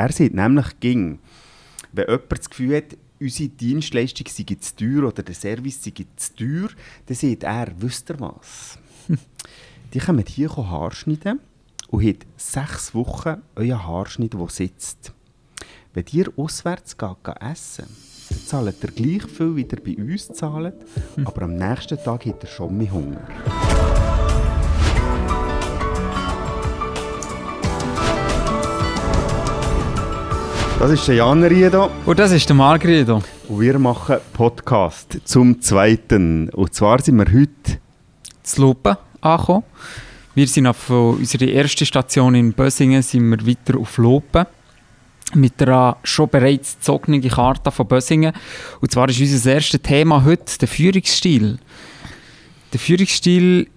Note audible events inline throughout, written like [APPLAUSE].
Er sieht nämlich, ging, wenn jemand das Gefühl hat, unsere Dienstleistung sei zu teuer oder der Service sei zu teuer, dann sagt er, wisst ihr was? [LAUGHS] Die kommen hier Haar schneiden und haben sechs Wochen euren Haarschnitt, der sitzt. Wenn ihr auswärts geht, geht essen dann zahlt ihr gleich viel, wie ihr bei uns zahlt, [LAUGHS] aber am nächsten Tag hat ihr schon mehr Hunger. Das ist der Jan Riedo. Und das ist der Margredo. Und wir machen Podcast zum Zweiten. Und zwar sind wir heute zu Lupen angekommen. Wir sind auf unserer ersten Station in Bösingen sind wir weiter auf Lupen mit einer schon bereits gezogenen Karte von Bösingen. Und zwar ist unser erstes Thema heute der Führungsstil. Der Führungsstil,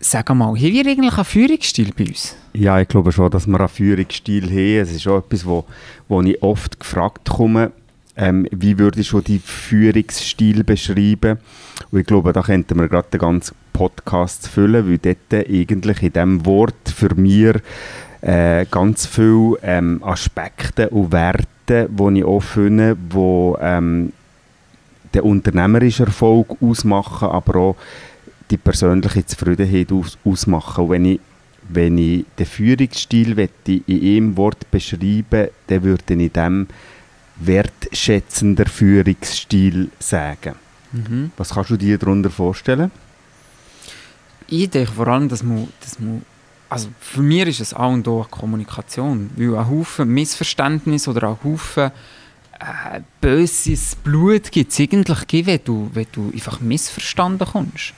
sag mal, haben wir eigentlich einen Führungsstil bei uns? Ja, ich glaube schon, dass wir einen Führungsstil haben. Es ist auch etwas, wo, wo ich oft gefragt komme, ähm, wie würde ich schon die Führungsstil beschreiben? Und ich glaube, da könnten wir gerade den ganzen Podcast füllen, weil dort eigentlich in diesem Wort für mich äh, ganz viele ähm, Aspekte und Werte, die ich auch finde, die ähm, den unternehmerischen Erfolg ausmachen, aber auch die persönliche Zufriedenheit aus, ausmachen. Und wenn ich wenn ich den Führungsstil in einem Wort beschreiben dann würde ich dem wertschätzender Führungsstil sagen. Mhm. Was kannst du dir darunter vorstellen? Ich denke vor allem, dass man, dass man also für mich ist es auch und auch Kommunikation, weil ein Haufen Missverständnis oder ein Haufen äh, böses Blut gibt es eigentlich, wenn du, wenn du einfach missverstanden kommst.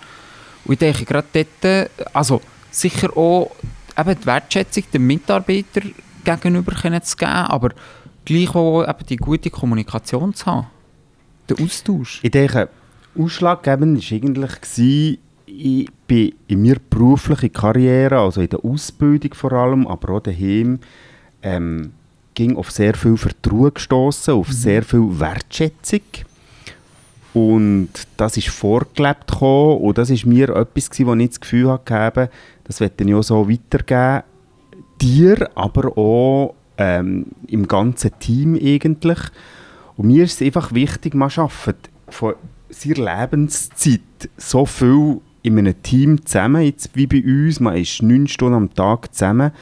Und ich denke gerade dort, also sicher auch eben die Wertschätzung den Mitarbeitern gegenüber zu geben, aber gleich auch eben die gute Kommunikation zu haben. Der Austausch. Ich denke, ausschlaggebend war eigentlich, ich bin in meiner beruflichen Karriere, also in der Ausbildung vor allem, aber auch daheim, ähm, ging auf sehr viel Vertrauen gestoßen, auf mhm. sehr viel Wertschätzung. Und das ist vorgelebt gekommen, und das ist mir etwas wo ich das Gefühl hatte, das werde ich auch so weitergeben. Dir, aber auch ähm, im ganzen Team eigentlich. Und mir ist es einfach wichtig, man arbeitet von seiner Lebenszeit so viel in einem Team zusammen, jetzt wie bei uns. Man ist neun Stunden am Tag zusammen.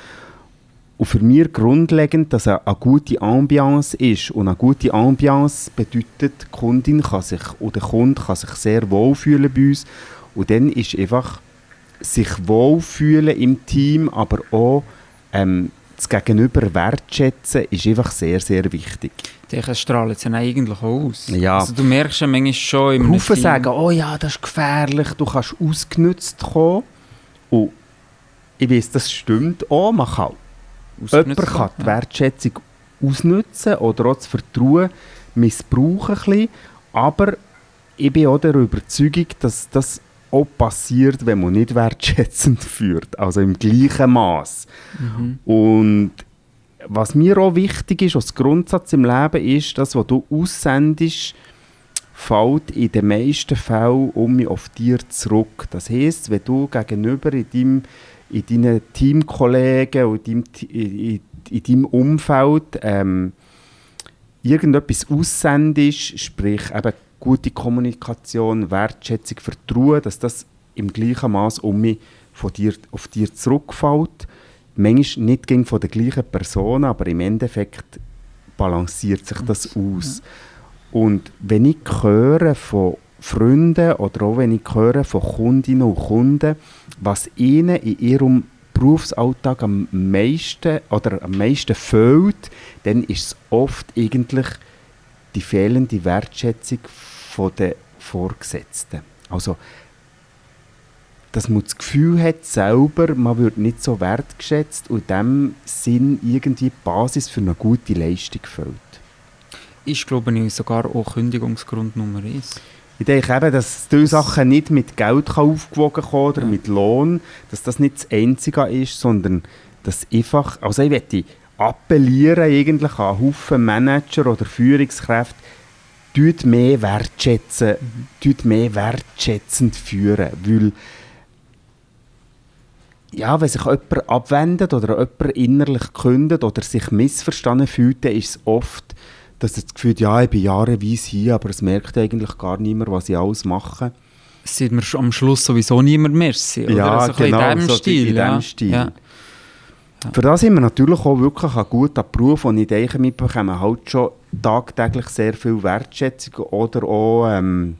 Und für mich grundlegend, dass eine, eine gute Ambiance ist. Und eine gute Ambiance bedeutet, die Kundin kann sich, oder der Kunde kann sich sehr wohlfühlen bei uns. Und dann ist einfach sich wohlfühlen im Team, aber auch ähm, das Gegenüber wertschätzen, ist einfach sehr, sehr wichtig. Das strahlt es ja eigentlich aus. Ja. Also du merkst ja manchmal schon im Haufen sagen, oh ja, das ist gefährlich, du kannst ausgenutzt kommen. Und ich weiß, das stimmt auch, man kann. Jemand kann die Wertschätzung ausnutzen oder auch das Vertrauen missbrauchen bisschen, aber ich bin auch der Überzeugung, dass das auch passiert, wenn man nicht wertschätzend [LAUGHS] führt, also im gleichen Maß. Mhm. Und was mir auch wichtig ist, als Grundsatz im Leben, ist, dass was du aussendest, fällt in den meisten Fällen um auf dir zurück. Das heißt, wenn du gegenüber in, deinem, in deinen Teamkollegen und in, in, in deinem Umfeld ähm, irgendetwas aussendest, sprich eben gute Kommunikation, Wertschätzung, Vertrauen, dass das im gleichen Maß um mich von dir, auf dir zurückfällt. Manchmal nicht gegen von der gleichen Person, aber im Endeffekt balanciert sich das aus. Und wenn ich höre von Freunden oder auch wenn ich höre von Kundinnen und Kunden, was ihnen in ihrem Berufsalltag am meisten oder am meisten fehlt, dann ist es oft eigentlich die fehlende Wertschätzung von den Vorgesetzten. Also, dass man das Gefühl hat, selber, man wird nicht so wertgeschätzt und in diesem Sinn irgendwie die Basis für eine gute Leistung fällt. Ist, glaube ich, sogar auch Kündigungsgrund Nummer eins. Ich denke eben, dass diese Sachen nicht mit Geld aufgewogen kommen oder mit Lohn, dass das nicht das Einzige ist, sondern dass einfach, also ich möchte appellieren eigentlich an Haufen Manager oder Führungskräfte, tut mehr wertschätzen, mhm. mehr wertschätzend führen, weil ja, wenn sich jemand abwendet oder jemand innerlich kündet oder sich missverstanden fühlt, ist es oft, dass das Gefühl hat, ja, ich bin jahreweise hier, aber es merkt eigentlich gar niemand, was ich alles mache. Sieht man am Schluss sowieso niemand mehr. Oder? Ja, so genau, in diesem so Stil. In ja. dem Stil. Ja. Für das haben wir natürlich auch wirklich einen guten Beruf und ich denke, wir bekommen halt schon tagtäglich sehr viel Wertschätzung oder auch ähm,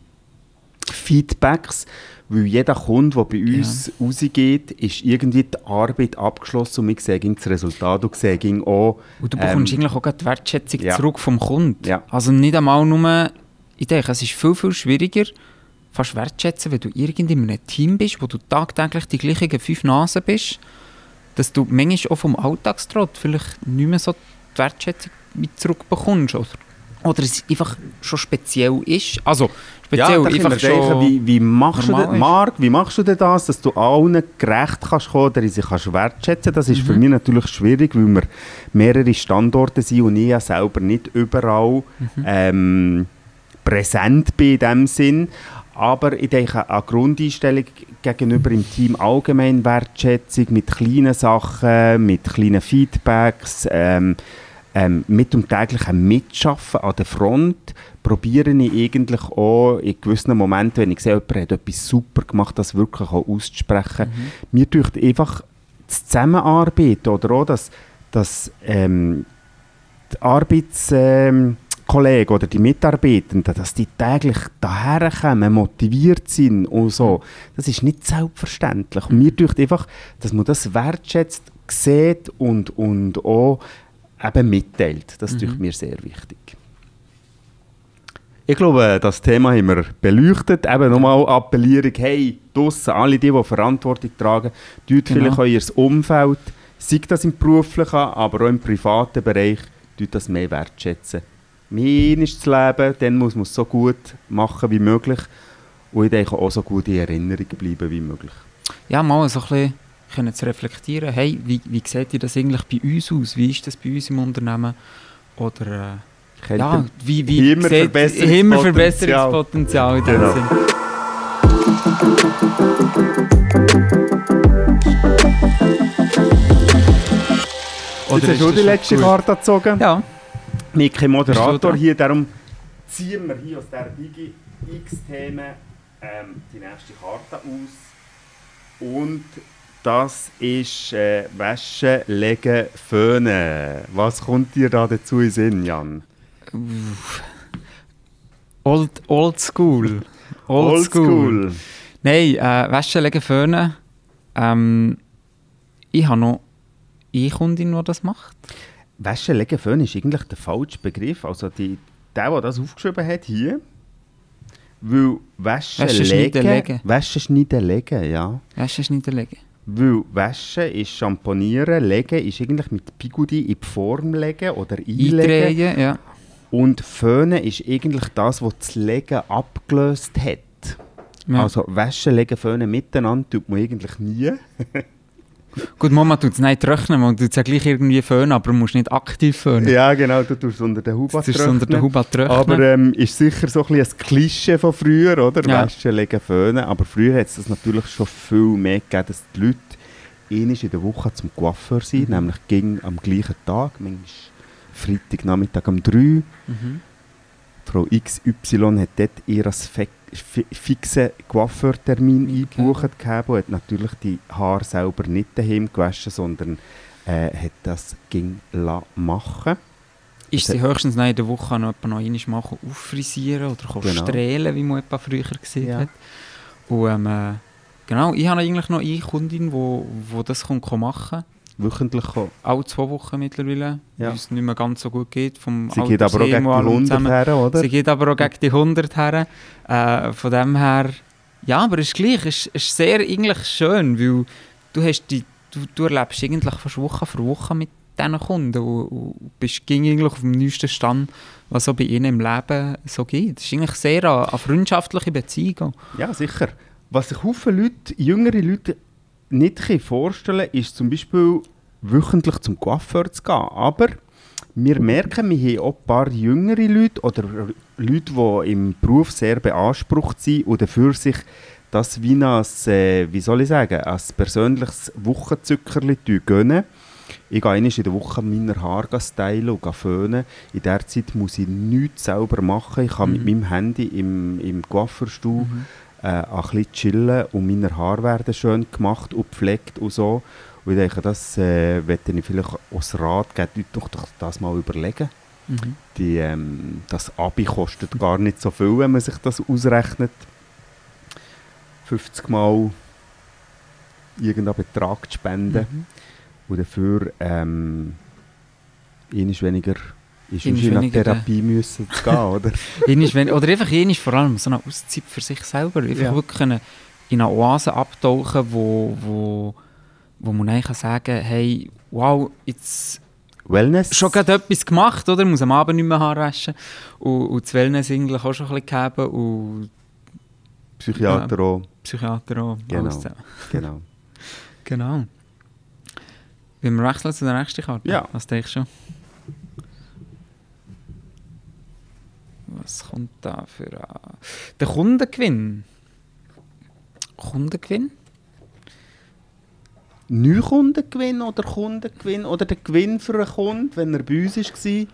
Feedbacks, weil jeder Kunde, der bei uns ja. rausgeht, ist irgendwie die Arbeit abgeschlossen und wir sehen das Resultat und sehen auch... Und du bekommst ähm, eigentlich auch die Wertschätzung ja. zurück vom Kunden. Ja. Also nicht einmal nur... Ich denke, es ist viel, viel schwieriger, fast wertschätzen, wenn du irgendwie in einem Team bist, wo du tagtäglich die gleichen fünf Nasen bist, dass du manchmal auch vom Alltagstrott vielleicht nicht mehr so die Wertschätzung zurückbekommst. Oder, oder es einfach schon speziell ist. Also, speziell ja, einfach schon wie, wie, machst du denn, Marc, wie machst du denn das, dass du allen gerecht kannst kommen oder sie kannst wertschätzen Das ist mhm. für mich natürlich schwierig, weil wir mehrere Standorte sind und ich ja selber nicht überall mhm. ähm, präsent bin in dem Sinn. Aber ich denke, eine Grundeinstellung gegenüber im Team allgemein Wertschätzung mit kleinen Sachen, mit kleinen Feedbacks, ähm, ähm, mit dem täglichen Mitschaffen an der Front probiere ich eigentlich auch in gewissen Momenten, wenn ich sehe, jemand hat etwas super gemacht, das wirklich auch auszusprechen. Mhm. Mir tut einfach das Zusammenarbeiten oder auch das, das ähm, die Arbeits... Ähm, Kollegen oder die Mitarbeitenden, dass die täglich daherkommen, motiviert sind und so, das ist nicht selbstverständlich. Und mir denkt einfach, dass man das wertschätzt, sieht und, und auch eben mitteilt. Das ist mhm. mir sehr wichtig. Ich glaube, das Thema haben wir beleuchtet. Eben nochmal Appellierung, hey, draussen, alle die, die Verantwortung tragen, tut genau. vielleicht euer Umfeld, sei das im beruflichen, aber auch im privaten Bereich, das mehr wertschätzen mehr ist zu leben, dann muss man es so gut machen wie möglich. Und ich denke auch so gut in Erinnerung bleiben wie möglich. Ja, mal so ein bisschen können zu reflektieren, hey, wie, wie sieht ihr das eigentlich bei uns aus? Wie ist das bei uns im Unternehmen? Oder äh, ja, wie, wie immer sieht, Verbesserungspotenzial. Immer Verbesserungspotenzial in dem genau. Sinn. Oder Jetzt hast du die letzte Karte gezogen? Ja. Haben Moderator hier, darum ziehen wir hier aus der Digi X-Themen ähm, die nächste Karte aus. Und das ist äh, Wäsche, Legen, Föhnen. Was kommt dir da dazu in Sinn, Jan? Old, old School. [LAUGHS] Old, old School. school. Nein, äh, Wäsche, Legen, Föhnen. Ähm, ich habe noch eine Kundin, die das macht. Wäsche legen Föhn ist eigentlich der falsche Begriff. Also die, der, der das aufgeschrieben hat, hier. Weil Wäsche, Wäsche legen. Wäsche schneiden legen, ja. Wäsche schneiden legen. Weil Wäsche ist Champonieren, legen ist eigentlich mit Bigudi in die Form legen oder einlegen. Eindrehen, ja. Und Föhnen ist eigentlich das, was das Legen abgelöst hat. Ja. Also Wäsche, legen, Föhnen miteinander tut man eigentlich nie. [LAUGHS] Gut, Mama tut es nicht trocknen, man tut es ja gleich irgendwie föhnen, aber man muss nicht aktiv föhnen. Ja, genau, du tust es unter den Hubat trocknen. unter den Hubat trocknen. Aber ähm, ist sicher so ein, ein Klischee von früher, oder? Ja. Waschen, legen, föhnen. Aber früher hat es das natürlich schon viel mehr gegeben, dass die Leute einmal in der Woche zum Coiffeur sind, mhm. nämlich ging am gleichen Tag, manchmal Freitagnachmittag um 3 mhm. Frau XY hat dort ihr fixen Coiffeurtermin okay. eingebucht gehabt und hat natürlich die Haare selber nicht daheim gewaschen, sondern äh, hat das ging machen ist sie höchstens in der Woche noch, noch einmal machen, auffrisieren oder genau. strählen, wie man etwa früher gesehen ja. hat. Und ähm, äh, genau, ich habe eigentlich noch eine Kundin, die das machen kann wöchentlich kommen? Alle zwei Wochen mittlerweile, ja. weil es nicht mehr ganz so gut geht. Vom Sie geht aber auch gegen die 100 her, oder? Sie geht aber auch gegen die 100 her. Äh, von dem her, ja, aber es ist gleich, es ist, ist sehr eigentlich schön, weil du, hast die, du, du erlebst eigentlich fast Woche für Woche mit diesen Kunden und, und bist eigentlich auf dem neuesten Stand, was so bei ihnen im Leben so geht. Es ist eigentlich sehr eine, eine freundschaftliche Beziehung. Ja, sicher. Was sich viele Leute, jüngere Leute nicht vorstellen kann, ist zum Beispiel wöchentlich zum Coiffeur zu gehen. Aber wir merken, wir haben auch ein paar jüngere Leute oder Leute, die im Beruf sehr beansprucht sind und dafür sich das wie als, äh, wie soll ich sagen, als persönliches Wochenzückerli gönnen. Ich gehe einmal in der Woche meine Haare stylen und föhnen. In der Zeit muss ich nichts selber machen. Ich kann mhm. mit meinem Handy im, im Coiffeurstuhl mhm. Äh, ein bisschen chillen und meine Haare werden schön gemacht und gepflegt und so. Und ich denke, das äh, ich vielleicht als Rat geben, doch, doch das mal überlegen. Mhm. Die, ähm, das Abi kostet gar nicht so viel, wenn man sich das ausrechnet. 50 Mal irgendeinen Betrag zu spenden. Mhm. Und dafür ähm, ist weniger ist in eine Therapie müssen zu gehen, [LAUGHS] oder? oder einfach ist vor allem so eine Auszeit für sich selber. Einfach ja. wirklich in eine Oase abtauchen, wo, wo, wo man eigentlich sagen kann, hey, wow, jetzt Wellness. schon gerade etwas gemacht, oder? Muss am Abend nicht mehr Haare waschen. Und, und das Wellness eigentlich auch schon ein bisschen gegeben. Und Psychiater auch. Psychiater auch. Genau. genau. [LAUGHS] genau. Wir wechseln zu der nächsten Karte? Ja. Was denkst du? Was kommt da für ein... Der Kundengewinn. Kundengewinn? Neukundengewinn oder Kundengewinn oder der Gewinn für einen Kunden, wenn er bei uns war?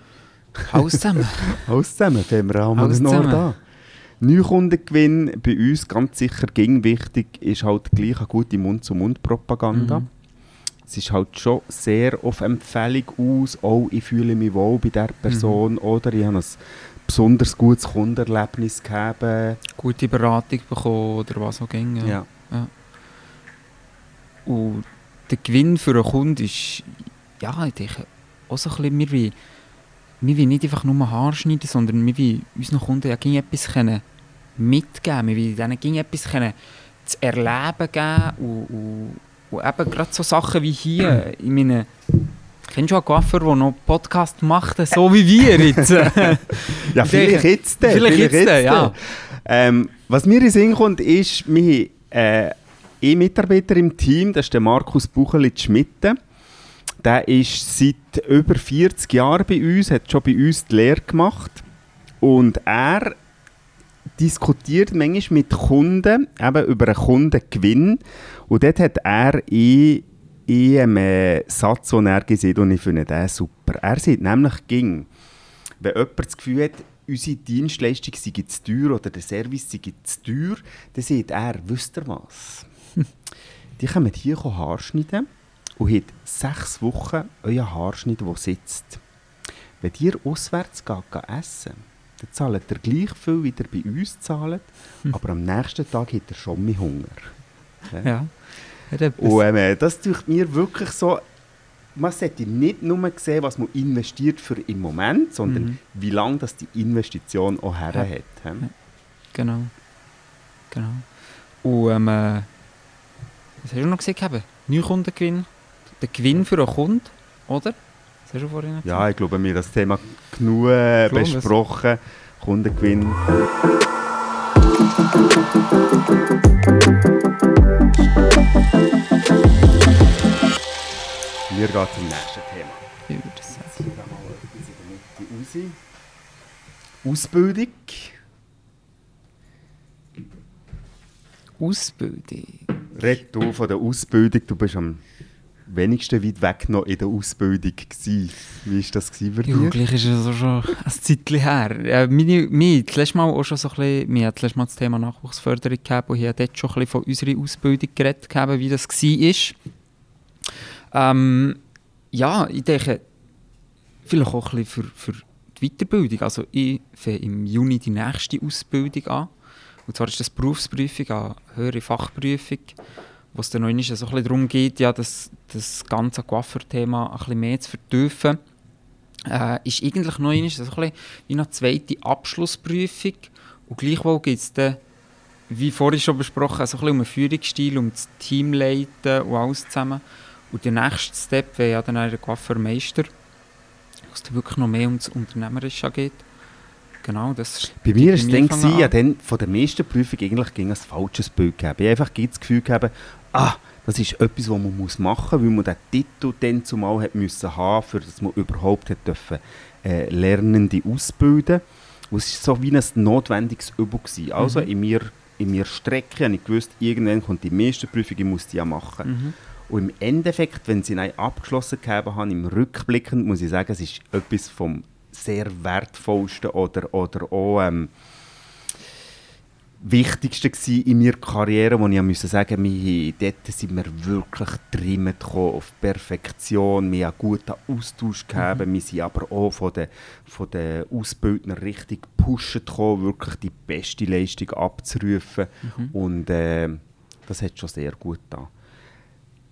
Alles zusammen. [LAUGHS] Alles zusammen, fangen wir auch mal noch da. Neukundengewinn bei uns ganz sicher ging wichtig, ist halt gleich eine gute Mund-zu-Mund-Propaganda. Mhm. Es ist halt schon sehr auf Empfehlung aus, auch ich fühle mich wohl bei der Person mhm. oder ich habe ein besonders gutes Kundenerlebnis gehabt. Gute Beratung bekommen oder was auch ging. Ja. ja. ja. Und der Gewinn für einen Kunden ist, ja, ich denke, auch so ein bisschen, wir wie, wir wollen nicht einfach nur Haar schneiden, sondern wir wollen unseren Kunden ja etwas können mitgeben Wir wollen ihnen etwas können zu erleben geben und, und, und eben gerade so Sachen wie hier, ich meine, Kennst du einen Coiffeur, der noch Podcast macht, so wie wir jetzt? [LAUGHS] ja, vielleicht jetzt. Vielleicht, vielleicht jetzt, ja. Ähm, was mir in Sinn kommt, ist, wir haben äh, einen Mitarbeiter im Team, das ist der Markus Bucheli-Schmitte. Der ist seit über 40 Jahren bei uns, hat schon bei uns die Lehre gemacht. Und er diskutiert manchmal mit Kunden eben über einen Kundengewinn. Und dort hat er in, einem äh, Satz, den er gesagt und ich finde den super. Er sagt nämlich, ging, wenn jemand das Gefühl hat, unsere Dienstleistung sei zu teuer oder der Service sei zu teuer, dann sagt er, wisst ihr was? [LAUGHS] Die kommen hier Haarschneiden und haben sechs Wochen euren Haarschnitt, der sitzt. Wenn ihr auswärts geht, geht essen dann zahlt er gleich viel, wie er bei uns zahlt, hm. aber am nächsten Tag hat er schon mehr Hunger. Ja. ja. Und äh, das tut mir wirklich so, man sollte nicht nur sehen, was man investiert für im Moment, sondern mhm. wie lange das die Investition auch her ja. hat. Ja. Genau. Genau. Und ähm, äh, was hast du noch gesehen? Neukundengewinn. Der Gewinn für einen Kunden, oder? hast du vorhin gesagt? Ja, ich glaube, wir haben das Thema genug äh, besprochen. Kundengewinn. Wir gehen zum nächsten Thema. Ich würde sagen. Jetzt mal etwas in der Mitte raus. Ausbildung. Ausbildung. Red du von der Ausbildung, du bist am wenigsten weit weg noch in der Ausbildung gewesen. Wie war das für dich? Ja, gleich ist es schon [LAUGHS] ein Zeitchen her. Äh, meine, meine, das letzte Mal auch schon so ein bisschen, wir hatten das Mal das Thema Nachwuchsförderung gehabt und ich habe dort schon ein bisschen von unserer Ausbildung geredet, gehabt, wie das war. Ähm, ja, ich denke, vielleicht auch ein bisschen für, für die Weiterbildung. Also ich fange im Juni die nächste Ausbildung an. Und zwar ist das Berufsprüfung, eine höhere Fachprüfung wo es dann noch so ein bisschen darum geht, ja, das, das ganze Coiffeur-Thema ein bisschen mehr zu vertiefen, äh, ist eigentlich noch einmal so ein wie eine zweite Abschlussprüfung. Und gleichwohl geht es dann, wie vorhin schon besprochen, so ein bisschen um einen Führungsstil, um das Teamleiten und alles zusammen. Und der nächste Step wäre ja dann der Coiffeurmeister, wo es dann wirklich noch mehr um das Unternehmerische geht. Genau, das Bei mir war es dann, ja, dann von der meisten Prüfung eigentlich ging ein falsches Bild gegeben. Ich habe einfach das Gefühl gehabt, ah, das ist etwas, was man muss machen muss, weil man den Titel dann zumal hat müssen haben, für dass man überhaupt hat dürfen, äh, Lernende ausbilden. Und es war so wie ein notwendiges Übung. Gewesen. Also mhm. in mir in mir strecke, habe ich gewusst, irgendwann kommt die meiste Prüfung, ich muss die ja machen. Mhm. Und im Endeffekt, wenn sie abgeschlossen haben, habe, im Rückblickend muss ich sagen, es ist etwas vom sehr wertvollsten oder, oder auch ähm, Wichtigste in meiner Karriere, wo ich musste sagen wir, dort sind wir wirklich drin auf Perfektion, wir haben einen guten Austausch gehabt, mhm. wir sind aber auch von den, von den Ausbildern richtig gepusht wirklich die beste Leistung abzurufen mhm. und äh, das hat schon sehr gut getan.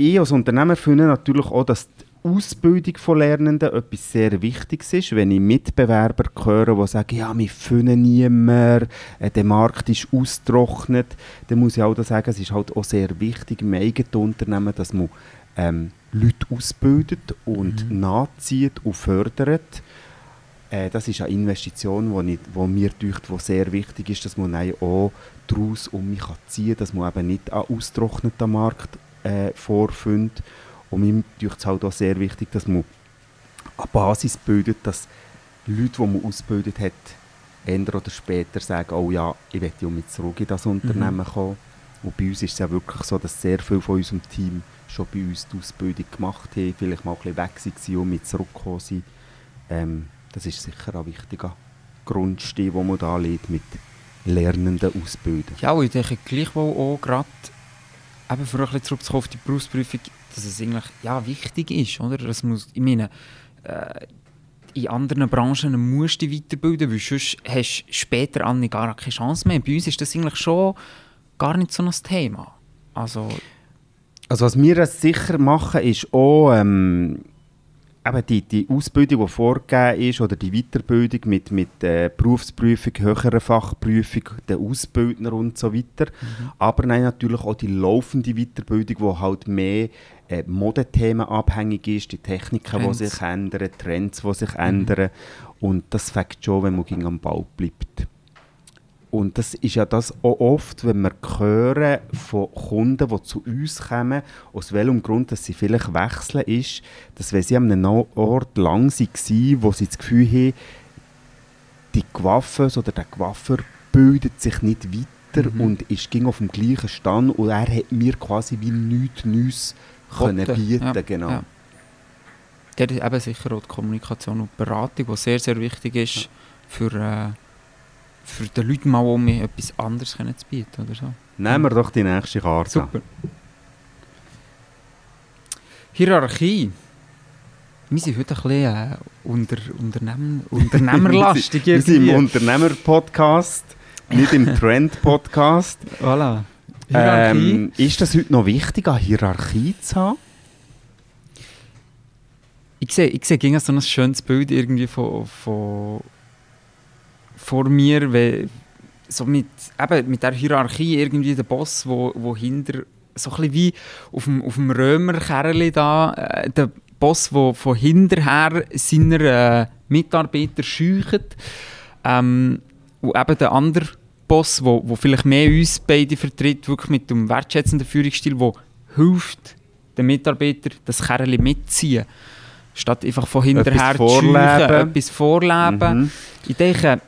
Ich als Unternehmer finde natürlich auch, dass die Ausbildung von Lernenden etwas sehr Wichtiges ist. Wenn ich Mitbewerber höre, die sagen, ja, wir finden niemanden, äh, der Markt ist ausgetrocknet, dann muss ich auch sagen, es ist halt auch sehr wichtig im eigenen Unternehmen, dass man ähm, Leute ausbildet und mhm. nachzieht und fördert. Äh, das ist eine Investition, die mir denkt, die sehr wichtig ist, dass man auch daraus um mich ziehen kann, dass man eben nicht einen ausgetrockneten Markt äh, vorfindet und mir ist es halt auch sehr wichtig, dass man eine Basis bildet, dass Leute, die man ausgebildet hat, ändern oder später sagen, oh ja, ich möchte um zurück in das Unternehmen mhm. kommen. Und bei uns ist es ja wirklich so, dass sehr viele von unserem Team schon bei uns die Ausbildung gemacht haben, vielleicht mal ein bisschen weg waren und mit zurückgekommen sind. Ähm, das ist sicher ein wichtiger Grundstein, den man da legt mit Lernenden ausbilden. Ja, und ich denke gleichwohl auch gerade, eben für ein bisschen zurückzukommen auf die Berufsprüfung, dass es eigentlich ja, wichtig ist. Oder? Das muss, ich meine, äh, in anderen Branchen musst du dich weiterbilden, weil sonst hast du später an gar keine Chance mehr. Bei uns ist das eigentlich schon gar nicht so ein Thema. Also, also was wir sicher machen, ist auch ähm, eben die, die Ausbildung, die vorgegeben ist, oder die Weiterbildung mit, mit äh, Berufsprüfung, höherer Fachprüfung, der Ausbildner und so weiter. Mhm. Aber nein, natürlich auch die laufende Weiterbildung, die halt mehr äh, Modethemen abhängig ist, die Techniken, die sich ändern, Trends, die sich mhm. ändern. Und das fängt schon, wenn man gegen am Ball bleibt. Und das ist ja das auch oft, wenn wir hören von Kunden, die zu uns kommen, aus welchem Grund dass sie vielleicht wechseln, ist, dass wenn sie an einem Ort lang waren, wo sie das Gefühl haben, die Coiffeuse oder der Coiffeur bildet sich nicht weiter mhm. und ist ging auf dem gleichen Stand und er hat mir quasi wie nichts Neues können bieten ja, genau. Ja. Ja, eben sicher auch die Kommunikation und Beratung, die sehr, sehr wichtig ist ja. für... Äh, für den Leuten mal um etwas anderes zu bieten oder so. Nehmen wir doch die nächste Karte. Super. Hierarchie. Wir sind heute ein bisschen äh, unter, Unternehmen, unternehmerlastig. wir sind im Unternehmer-Podcast, nicht im Trend-Podcast. Voilà. Ähm, ist das heute noch wichtig, eine Hierarchie zu haben? Ich sehe, ich sehe so ein schönes Bild irgendwie von, von vor mir, wenn, so mit, eben mit der Hierarchie irgendwie der Boss, wo, wo hinter, so ein wie auf dem, auf dem Römerkerli da, äh, der Boss, der von hinterher seiner äh, Mitarbeiter scheucht. Ähm, und eben der andere Boss, wo, wo vielleicht mehr uns beide vertritt, wirklich mit dem wertschätzenden Führungsstil, der hilft, den Mitarbeitern das Kerli mitziehen. Statt einfach von hinterher zu scheuchen, etwas vorleben. Mhm. Ich denke,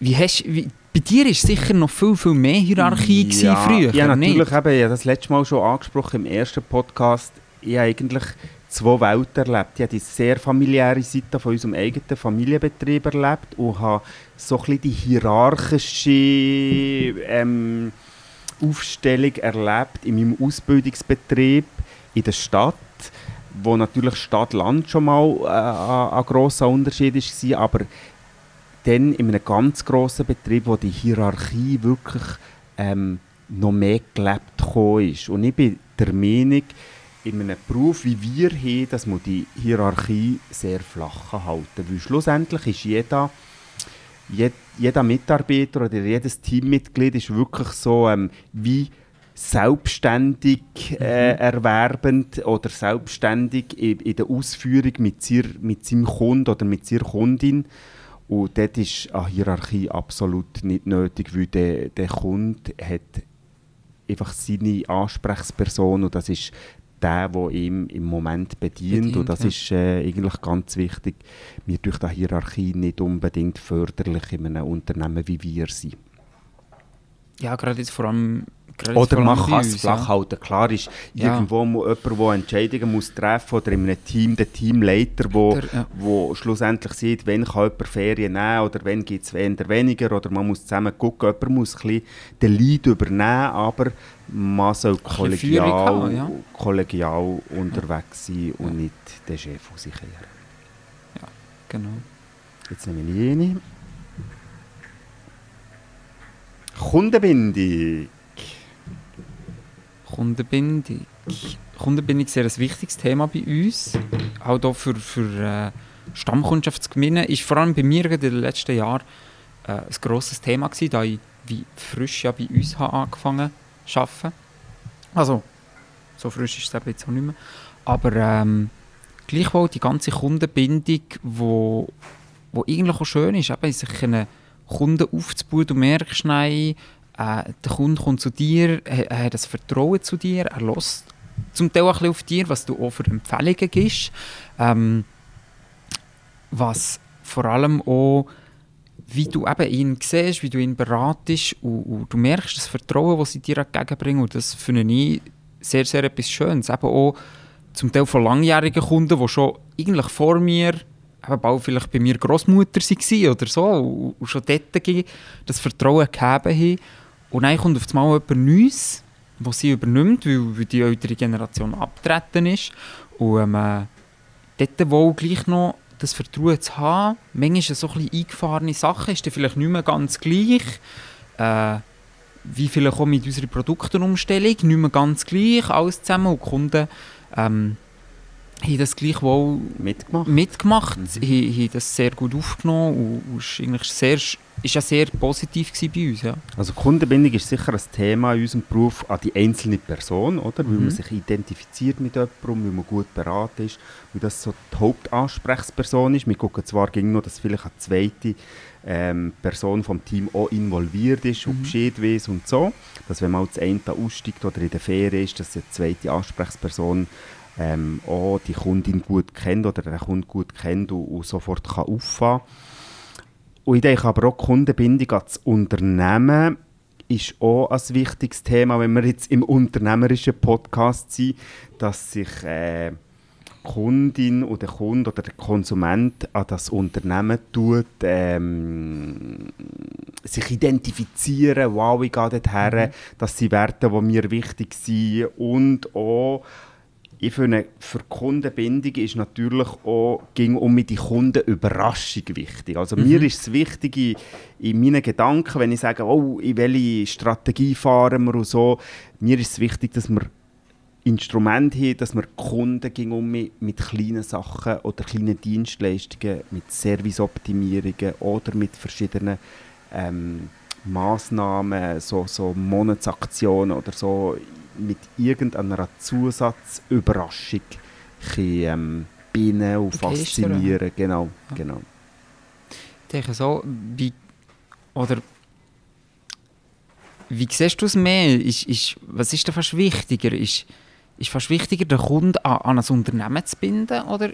wie hast, wie, bei dir war sicher noch viel, viel mehr Hierarchie ja, früher, Ja, natürlich. Nicht? Eben, ich habe das letzte Mal schon angesprochen im ersten Podcast. Ich habe eigentlich zwei Welten erlebt. Ich habe die sehr familiäre Seite von unserem eigenen Familienbetrieb erlebt und habe so ein bisschen die hierarchische ähm, Aufstellung erlebt in meinem Ausbildungsbetrieb in der Stadt wo natürlich Stadt-Land schon mal äh, ein grosser Unterschied war, aber dann in einem ganz grossen Betrieb, wo die Hierarchie wirklich ähm, noch mehr gelebt ist. Und ich bin der Meinung, in einem Beruf wie wir haben, dass man die Hierarchie sehr flach halten. Weil schlussendlich ist jeder, jed, jeder Mitarbeiter oder jedes Teammitglied ist wirklich so ähm, wie selbstständig äh, mhm. erwerbend oder selbstständig in, in, der Ausführung mit, seiner, mit seinem Kunden oder mit seiner Kundin. Und dort ist eine Hierarchie absolut nicht nötig, weil der, der Kunde hat einfach seine Ansprechperson und das ist der, der ihm im Moment bedient. bedient und das ja. ist äh, eigentlich ganz wichtig. Wir durch die Hierarchie nicht unbedingt förderlich in einem Unternehmen, wie wir sind. Ja, gerade jetzt vor allem oder man kann es flach halten. Klar ist, ja. irgendwo muss jemand, der Entscheidungen muss treffen muss, oder in einem Team, der Teamleiter, der ja. wo schlussendlich sieht, wann kann jemand Ferien nehmen oder wann gibt es weniger, oder man muss zusammen gucken, jemand muss ein bisschen den Lead übernehmen, aber man soll kollegial, haben, ja. kollegial unterwegs sein und nicht den Chef aus sich her. Ja, genau. Jetzt nehme ich jene. Kundenbindung. Kundenbindung. Kundenbindung ist sehr ein wichtiges Thema bei uns. Auch hier für, für äh, Stammkundschaft zu gewinnen, ist vor allem bei mir in den letzten Jahren äh, ein grosses Thema gewesen, da ich wie frisch ja bei uns habe angefangen zu arbeiten. Also, so frisch ist es eben jetzt auch nicht mehr. Aber ähm, gleichwohl die ganze Kundenbindung, wo, wo eigentlich auch schön ist, eben sich einen Kunden aufzubauen, du merkst schnell, äh, der Kunde kommt zu dir, er, hat das Vertrauen zu dir, er lässt zum Teil auch ein auf dir, was du auch für Empfehlungen gibst. Ähm, was vor allem auch, wie du eben ihn siehst, wie du ihn beratest und, und du merkst das Vertrauen, das sie dir entgegenbringen und das finde ich sehr, sehr etwas Schönes. Eben auch zum Teil von langjährigen Kunden, die schon eigentlich vor mir eben bald vielleicht bei mir Großmutter waren oder so und, schon dort das Vertrauen gegeben haben und dann kommt auf einmal jemand Neues, was sie übernimmt, weil, weil die ältere Generation abgetreten ist. Und ähm, äh, dort wohl gleich noch das Vertrauen zu haben, manchmal so ein bisschen eingefahrene Sachen, ist dann vielleicht nicht mehr ganz gleich. Äh, wie vielleicht auch mit unserer Produktenumstellung, nicht mehr ganz gleich, alles zusammen. Und Kunden ähm, haben das gleichwohl mitgemacht, mitgemacht mhm. haben, haben das sehr gut aufgenommen und, und eigentlich sehr ist ja sehr positiv bei uns. Ja. Also Kundenbindung ist sicher ein Thema in unserem Beruf an die einzelne Person, oder? Mhm. weil man sich identifiziert mit jemandem, weil man gut beraten ist, weil das so die Hauptansprechperson ist. Wir gucken zwar ging noch, dass vielleicht eine zweite ähm, Person vom Team auch involviert ist und mhm. Bescheid weiß und so, dass wenn man das eine aussteigt oder in der Ferien ist, dass die zweite Ansprechperson ähm, auch die Kundin gut kennt oder den Kunden gut kennt und, und sofort kann auffahren kann. Und ich denke aber auch, die Kundenbindung als Unternehmen ist auch ein wichtiges Thema, wenn wir jetzt im unternehmerischen Podcast sind, dass sich äh, Kundin oder der Kunde oder der Konsument an das Unternehmen tut, ähm, sich identifizieren, wow, ich gehe dorthin, mhm. das sind Werte, die mir wichtig sind und auch ich finde, für Kundenbindung ist natürlich auch ging um die Kundenüberraschung wichtig. Also mhm. mir ist es wichtig in, in, meinen Gedanken, wenn ich sage, oh, in welche Strategie fahren wir und so, mir ist es wichtig, dass wir Instrumente haben, dass wir Kunden ging um mit kleinen Sachen oder kleinen Dienstleistungen, mit Serviceoptimierungen oder mit verschiedenen ähm, Massnahmen, so, so Monatsaktionen oder so mit irgendeiner Zusatzüberraschung ähm, binden und faszinieren. Genau, ja. genau. Ich denke so, wie, oder wie siehst du es mehr? Ist, ist, was ist da fast wichtiger? Ist, ist fast wichtiger, den Kunden an, an ein Unternehmen zu binden? Oder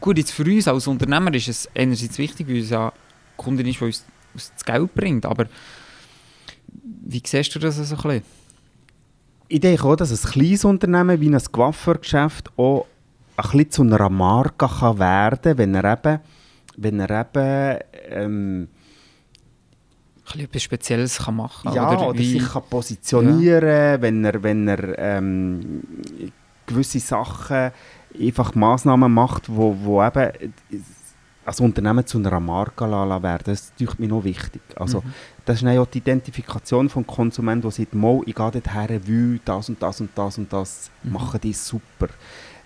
gut, jetzt für uns als Unternehmer ist es einerseits wichtig, weil es ja Kunden ist, der uns, uns das Geld bringt, aber wie siehst du das so ein bisschen? Ich denke auch, dass ein kleines Unternehmen wie ein Coiffeurgeschäft auch ein bisschen zu einer Marke kann werden kann, wenn er eben, wenn er eben ähm, etwas Spezielles kann machen ja, oder, oder sich kann positionieren ja. wenn er, wenn er ähm, gewisse Sachen einfach Massnahmen macht, wo, wo eben als Unternehmen zu einer Marke werden Das ist mir noch wichtig. Also, mhm. Das ist auch die Identifikation des Konsumenten, der sagt, mal, ich gehe dorthin, weil das und das und das und das mhm. machen die super.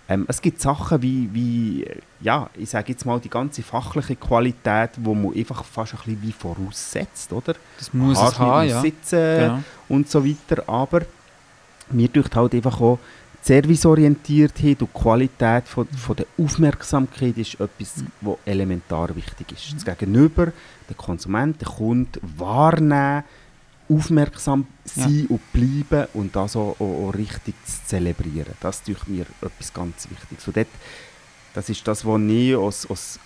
Ähm, es gibt Sachen wie, wie, ja, ich sage jetzt mal, die ganze fachliche Qualität, wo man einfach fast ein bisschen wie voraussetzt, oder? Das muss Haar es haben, ja. Sitzen genau. und so weiter, aber mir durch halt einfach auch Serviceorientiertheit und die Qualität von, von der Aufmerksamkeit ist etwas, was elementar wichtig ist. Das Gegenüber, der Konsument, der Kunde wahrnehmen, aufmerksam sein ja. und bleiben und das auch, auch, auch, richtig zu zelebrieren. Das ist mir etwas ganz Wichtiges. So dort, das ist das, was ich aus, aus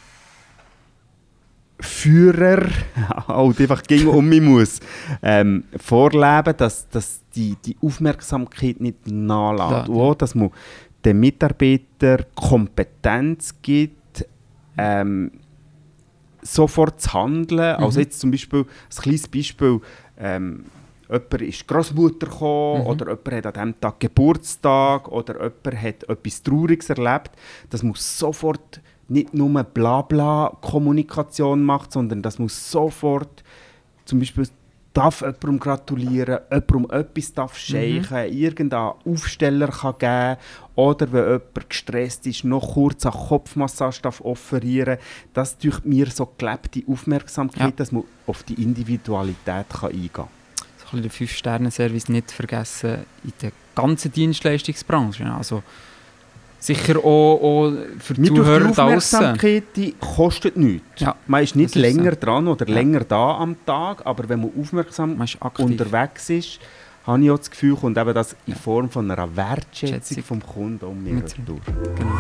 Führer [LAUGHS] halt einfach ging um mich muss ähm, vorleben, dass, dass die, die Aufmerksamkeit nicht nachlässt. Ja, ja. dass man den Mitarbeitern Kompetenz gibt, ähm, sofort zu handeln. Mhm. Also jetzt zum Beispiel, ein kleines Beispiel, ähm, jemand ist Großmutter gekommen mhm. oder jemand hat an diesem Tag Geburtstag oder jemand hat etwas Trauriges erlebt. Das muss sofort nicht nur Blabla-Kommunikation machen, sondern das muss sofort zum Beispiel darf jemandem gratulieren, jemandem etwas darf scheichen, mhm. irgendeinen Aufsteller kann geben oder wenn jemand gestresst ist, noch kurz eine Kopfmassage darf offerieren Das durch mir so gelebte Aufmerksamkeit, ja. dass man auf die Individualität kann eingehen kann. So ein den Fünf-Sterne-Service nicht vergessen in der ganzen Dienstleistungsbranche. Also sicher auch, auch für die Zuhörer die Aufmerksamkeit die kostet nichts. Ja, man ist nicht länger so. dran oder ja. länger da am Tag, aber wenn man aufmerksam man ist unterwegs ist, habe ich auch das Gefühl, kommt eben das in Form von einer Wertschätzung Schätzung. vom Kunden um mir durch. Genau.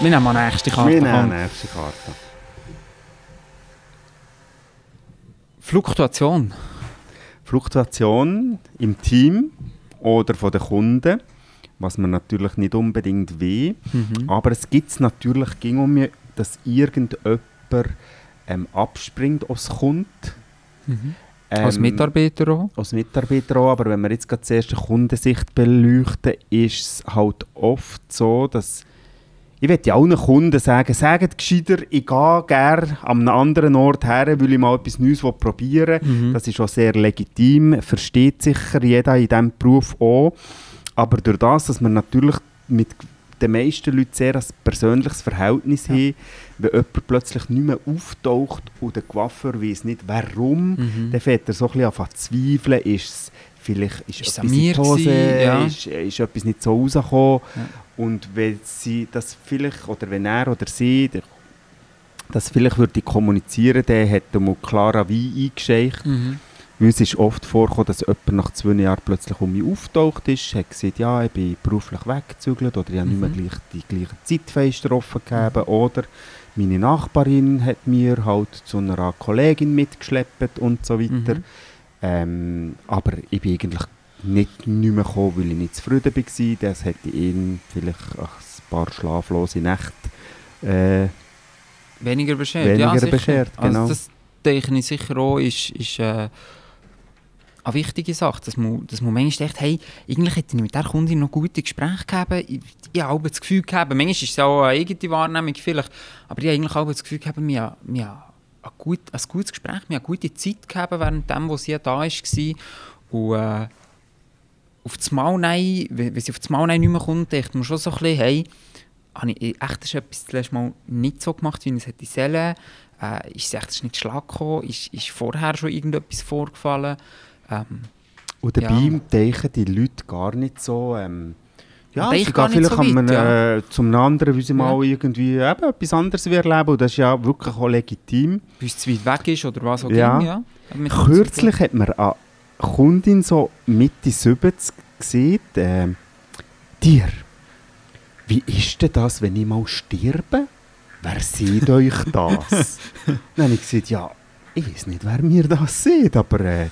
Wir nehmen mal nächste Karte. Wir nehmen nächste Karte. Fluktuation. Fluktuation im Team oder von den Kunden, was man natürlich nicht unbedingt will. Mhm. Aber es gibt natürlich ging um dass irgendjemand ähm, abspringt aus Kunden. Mhm. Ähm, als Mitarbeiter auch? Als Mitarbeiter auch, aber wenn wir jetzt gerade zuerst die Kundensicht beleuchten, ist es halt oft so, dass ich möchte allen Kunden sagen, sagt gescheiter, ich gehe gerne an einem anderen Ort her, weil ich mal etwas Neues probieren will. Mhm. Das ist auch sehr legitim, versteht sicher jeder in diesem Beruf auch. Aber durch das, dass man natürlich mit den meisten Leuten sehr ein persönliches Verhältnis ja. haben, wenn jemand plötzlich nicht mehr auftaucht und der Coiffeur weiß nicht warum, mhm. dann fängt er so ein bisschen an zu zweifeln, ist es vielleicht ist, ist etwas in die Hose, ja. ist, ist etwas nicht so rausgekommen. Ja. Und wenn sie das vielleicht, oder wenn er oder sie das vielleicht würde kommunizieren, dann hätte man klar Wein eingeschenkt. Mhm. Weil es ist oft vorgekommen, dass jemand nach zwei Jahren plötzlich um mich auftaucht ist, hat gesagt, ja, ich bin beruflich weggezügelt oder ich habe mhm. nicht mehr gleich die gleichen Zeitfenster offen gegeben mhm. oder meine Nachbarin hat mir halt zu einer Kollegin mitgeschleppt und so weiter. Mhm. Ähm, aber ich bin eigentlich nicht, nicht mehr gekommen, weil ich nicht zufrieden war. Das hätte ihn vielleicht ein paar schlaflose Nächte äh, weniger beschert. Weniger ja, beschert also genau. Also das denke ich sicher auch, ist, ist äh, eine wichtige Sache, dass man, dass man manchmal denkt, hey, eigentlich hätte ich mit der Kundin noch gute Gespräche gehabt. Ich, ich habe das Gefühl gehabt, manchmal ist es auch eine eigene Wahrnehmung vielleicht, aber ich habe eigentlich auch das Gefühl gehabt, wir, wir ein, gut, ein gutes Gespräch, wir haben eine gute Zeit gehabt, während dem, wo sie da war. Und äh, auf das Mal nein, wenn sie auf das Mal nein nicht mehr kommt, denkt man schon so ein bisschen, hey, habe ich echt etwas das letzte Mal nicht so gemacht, wie ich es hätte sollen? Äh, ist es echt nicht Schlag gekommen? Ist, ist vorher schon irgendetwas vorgefallen? Ähm, und dabei ja. denken die Leute gar nicht so... Ähm ja, sie gehen vielleicht so weit, ja. äh, zum anderen, weil sie ja. mal irgendwie eben etwas anderes erleben und das ist ja wirklich auch legitim. Weil es zu weit weg ist oder was auch ja. immer, ja. Kürzlich hat man eine Kundin so Mitte 70 gesehen, äh, dir, wie ist denn das, wenn ich mal sterbe? Wer sieht [LAUGHS] euch das? [LAUGHS] Dann habe ich gesagt, ja, ich weiß nicht, wer mir das sieht, aber äh,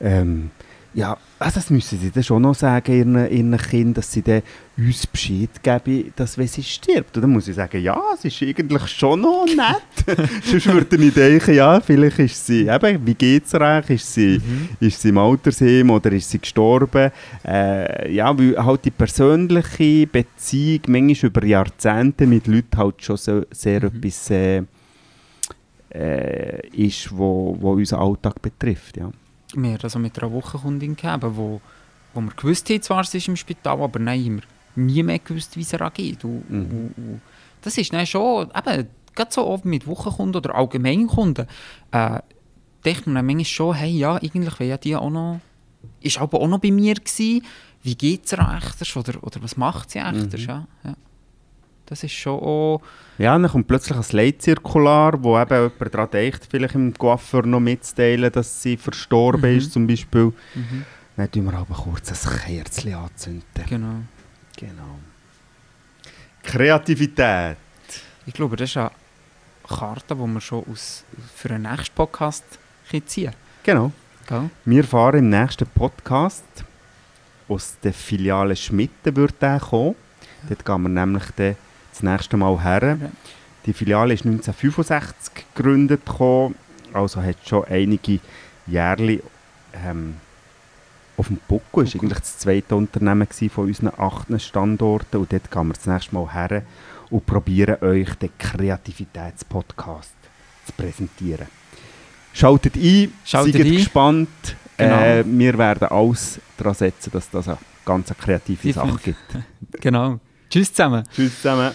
ähm, ja, also das müssen sie dann schon noch sagen, ihren, ihren Kindern, dass sie dann uns Bescheid geben, dass wenn sie stirbt. Und dann muss ich sagen, ja, es ist eigentlich schon noch nett. [LAUGHS] Sonst würde ich denken, ja, vielleicht ist sie, eben, wie geht es eigentlich? Ist sie, mhm. ist sie im Altersheim oder ist sie gestorben? Äh, ja, weil halt die persönliche Beziehung manchmal über Jahrzehnte mit Leuten halt schon so, sehr mhm. etwas äh, äh, ist, wo, wo unseren Alltag betrifft, ja wir haben also mit einer Wochenkundin gegeben, wo, wo wir gewusst haben, zwar sie ist im Spital, aber nein, haben wir nie mehr gewusst, wie es ihr angeht. Und, mhm. und, und das ist dann schon, eben, gerade so oft mit Wochenkunden oder Allgemeinkunden, äh, denkt man dann manchmal schon, hey, ja, eigentlich wäre ja die auch noch, ist aber auch noch bei mir gewesen, wie geht es ihr eigentlich oder, oder was macht sie eigentlich? Mhm. Ja, ja. Das ist schon auch... Ja, dann kommt plötzlich ein Leitzirkular, wo eben jemand daran denkt, vielleicht im Coiffeur noch mitzuteilen, dass sie verstorben mhm. ist, zum Beispiel. Mhm. Dann tun wir aber kurz ein Kerzchen anzünden. Genau. Genau. Kreativität. Ich glaube, das ist eine Karte, die wir schon aus, für den nächsten Podcast ziehen Genau. können. Wir fahren im nächsten Podcast aus der Filiale Schmitten wird der kommen. Dort gehen wir nämlich dann das nächste Mal her. Ja. Die Filiale ist 1965 gegründet, gekommen, also hat schon einige Jahre ähm, auf dem Buckel. Ist Buckel. eigentlich das zweite Unternehmen von unseren acht Standorten und dort gehen wir das nächste Mal her und probieren euch den Kreativitätspodcast zu präsentieren. Schaltet ein, Schaltet seid ein. gespannt. Genau. Äh, wir werden alles daran setzen, dass das eine ganz kreative Sache gibt. [LAUGHS] Genau. Tschüss zusammen. Tschüss zusammen.